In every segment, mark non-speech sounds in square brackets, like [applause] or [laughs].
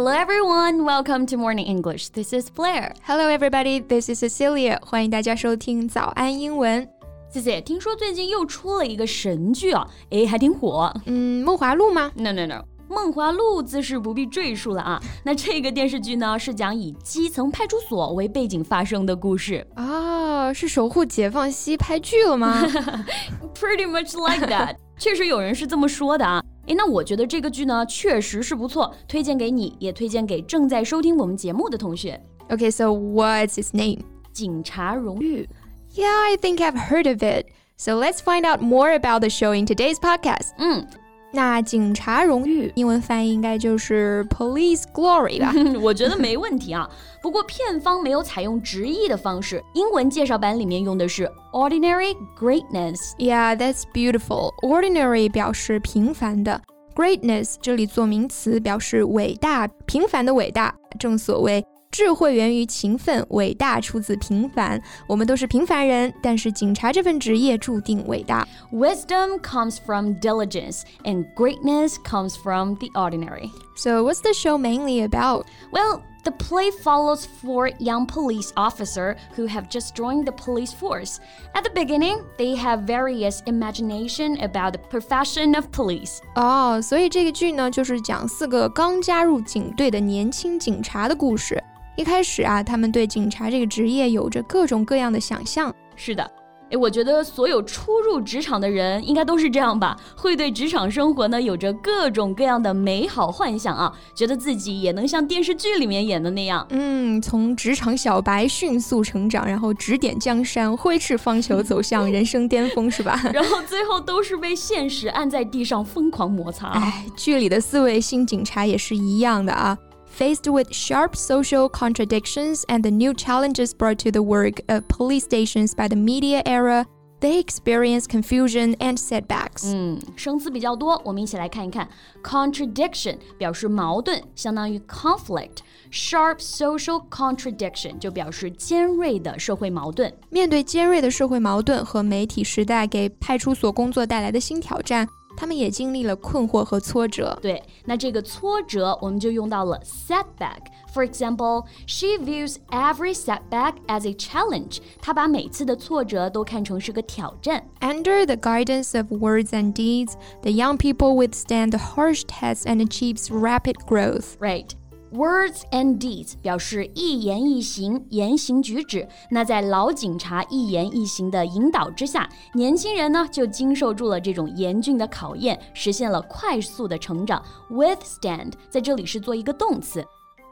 Hello everyone, welcome to Morning English. This is Blair. Hello everybody, this is Cecilia. 欢迎大家收听早安英文。谢谢，听说最近又出了一个神剧啊，诶，还挺火。嗯，梦华录吗？No No No，梦华录自是不必赘述了啊。那这个电视剧呢，是讲以基层派出所为背景发生的故事。啊，是守护解放西拍剧了吗？Pretty [laughs] much like that，确实有人是这么说的啊。 诶，那我觉得这个剧呢，确实是不错，推荐给你，也推荐给正在收听我们节目的同学。Okay, so what's his name? 警察荣誉。Yeah, I think I've heard of it. So let's find out more about the show in today's podcast. 嗯， 那警察荣誉英文翻译应该就是 Police Glory 吧？[laughs] 我觉得没问题啊。不过片方没有采用直译的方式，英文介绍版里面用的是 Ordinary Greatness。Yeah, that's beautiful. Ordinary 表示平凡的，Greatness 这里做名词表示伟大、平凡的伟大。正所谓。智慧源于勤奋，伟大出自平凡。我们都是平凡人，但是警察这份职业注定伟大。Wisdom comes from diligence, and greatness comes from the ordinary. So, what's the show mainly about? Well, the play follows four young police officers who have just joined the police force. At the beginning, they have various imagination about the profession of police. 哦，所以这个剧呢，就是讲四个刚加入警队的年轻警察的故事。 一开始啊，他们对警察这个职业有着各种各样的想象。是的，诶，我觉得所有初入职场的人应该都是这样吧，会对职场生活呢有着各种各样的美好幻想啊，觉得自己也能像电视剧里面演的那样。嗯，从职场小白迅速成长，然后指点江山，挥斥方遒，走向人生巅峰，是吧？[laughs] 然后最后都是被现实按在地上疯狂摩擦。哎，剧里的四位新警察也是一样的啊。Faced with sharp social contradictions and the new challenges brought to the work of police stations by the media era, they experience confusion and setbacks. 嗯，生词比较多，我们一起来看一看。Contradiction 表示矛盾，相当于 conflict。Sharp social contradiction 就表示尖锐的社会矛盾。面对尖锐的社会矛盾和媒体时代给派出所工作带来的新挑战。 他们也经历了困惑和挫折。对，那这个挫折我们就用到了 setback。For example, she views every setback as a challenge. 她把每次的挫折都看成是个挑战。Under the guidance of words and deeds, the young people withstand the harsh tests and achieves rapid growth. Right. Words and deeds 表示一言一行、言行举止。那在老警察一言一行的引导之下，年轻人呢就经受住了这种严峻的考验，实现了快速的成长。Withstand 在这里是做一个动词。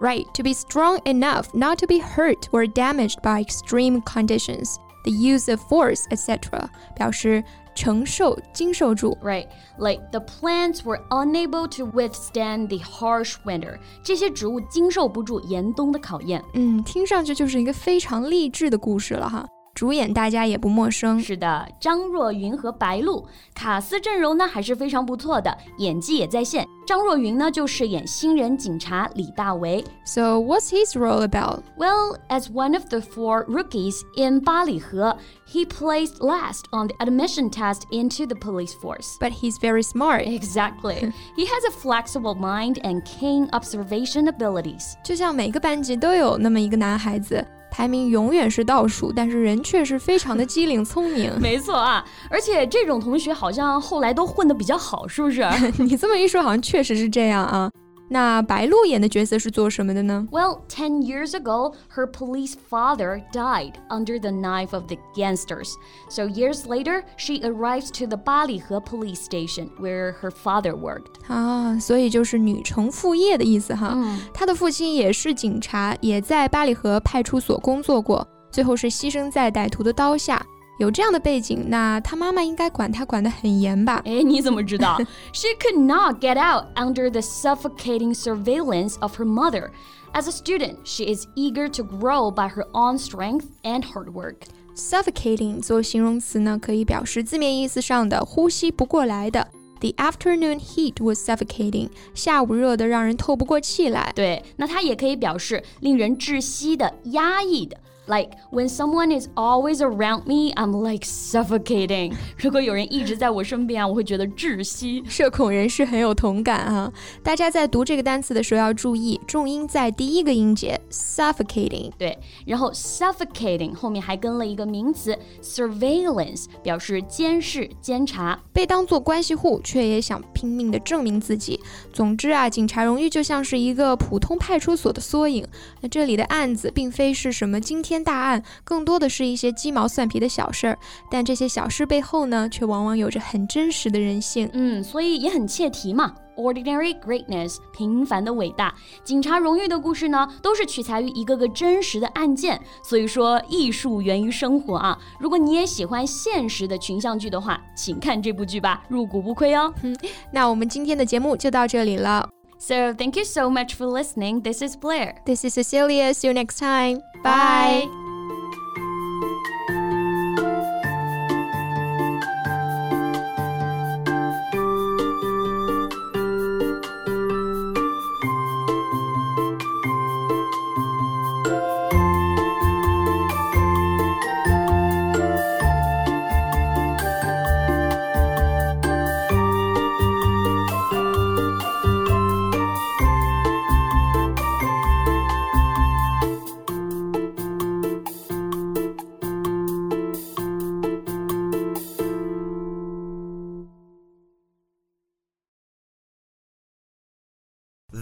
Right, to be strong enough not to be hurt or damaged by extreme conditions, the use of force, etc. 表示 承受、经受住。Right, like the plants were unable to withstand the harsh winter. 这些植物经受不住严冬的考验。嗯，听上去就是一个非常励志的故事了哈。主演大家也不陌生，是的，张若昀和白鹿，卡斯阵容呢还是非常不错的，演技也在线。张若昀呢就饰演新人警察李大为。So what's his role about? Well, as one of the four rookies in 八里河, he placed last on the admission test into the police force. But he's very smart. Exactly. [laughs] he has a flexible mind and keen observation abilities. 就像每个班级都有那么一个男孩子。 排名永远是倒数，但是人确实非常的机灵聪明。[laughs] 没错啊，而且这种同学好像后来都混得比较好，是不是？[laughs] 你这么一说，好像确实是这样啊。那白鹿演的角色是做什么的呢？Well, ten years ago, her police father died under the knife of the gangsters. So years later, she arrives to the 巴里河 police station where her father worked. 啊，所以就是女承父业的意思哈。嗯，她的父亲也是警察，也在巴里河派出所工作过，最后是牺牲在歹徒的刀下。有这样的背景，那他妈妈应该管他管得很严吧？哎，你怎么知道？She [laughs] could not get out under the suffocating surveillance of her mother. As a student, she is eager to grow by her own strength and hard work. Suffocating 做形容词呢，可以表示字面意思上的呼吸不过来的。The afternoon heat was suffocating. 下午热得让人透不过气来。对，那它也可以表示令人窒息的、压抑的。 Like when someone is always around me, I'm like suffocating. [laughs] 如果有人一直在我身边啊，我会觉得窒息。社恐人士很有同感啊！大家在读这个单词的时候要注意，重音在第一个音节 suffocating。对，然后 suffocating 后面还跟了一个名词 surveillance，表示监视、监察。被当作关系户，却也想拼命的证明自己。总之啊，警察荣誉就像是一个普通派出所的缩影。那这里的案子并非是什么惊天大案，更多的是一些鸡毛蒜皮的小事儿。但这些小事背后呢，却往往有着很真实的人性。嗯，所以也很切题嘛。Ordinary greatness，平凡的伟大。警察荣誉的故事呢，都是取材于一个个真实的案件。所以说，艺术源于生活啊。如果你也喜欢现实的群像剧的话，请看这部剧吧，入股不亏哦。嗯 [laughs] 那我们今天的节目就到这里了。So thank you so much for listening. This is Blair. This is Cecilia. See you next time. Bye.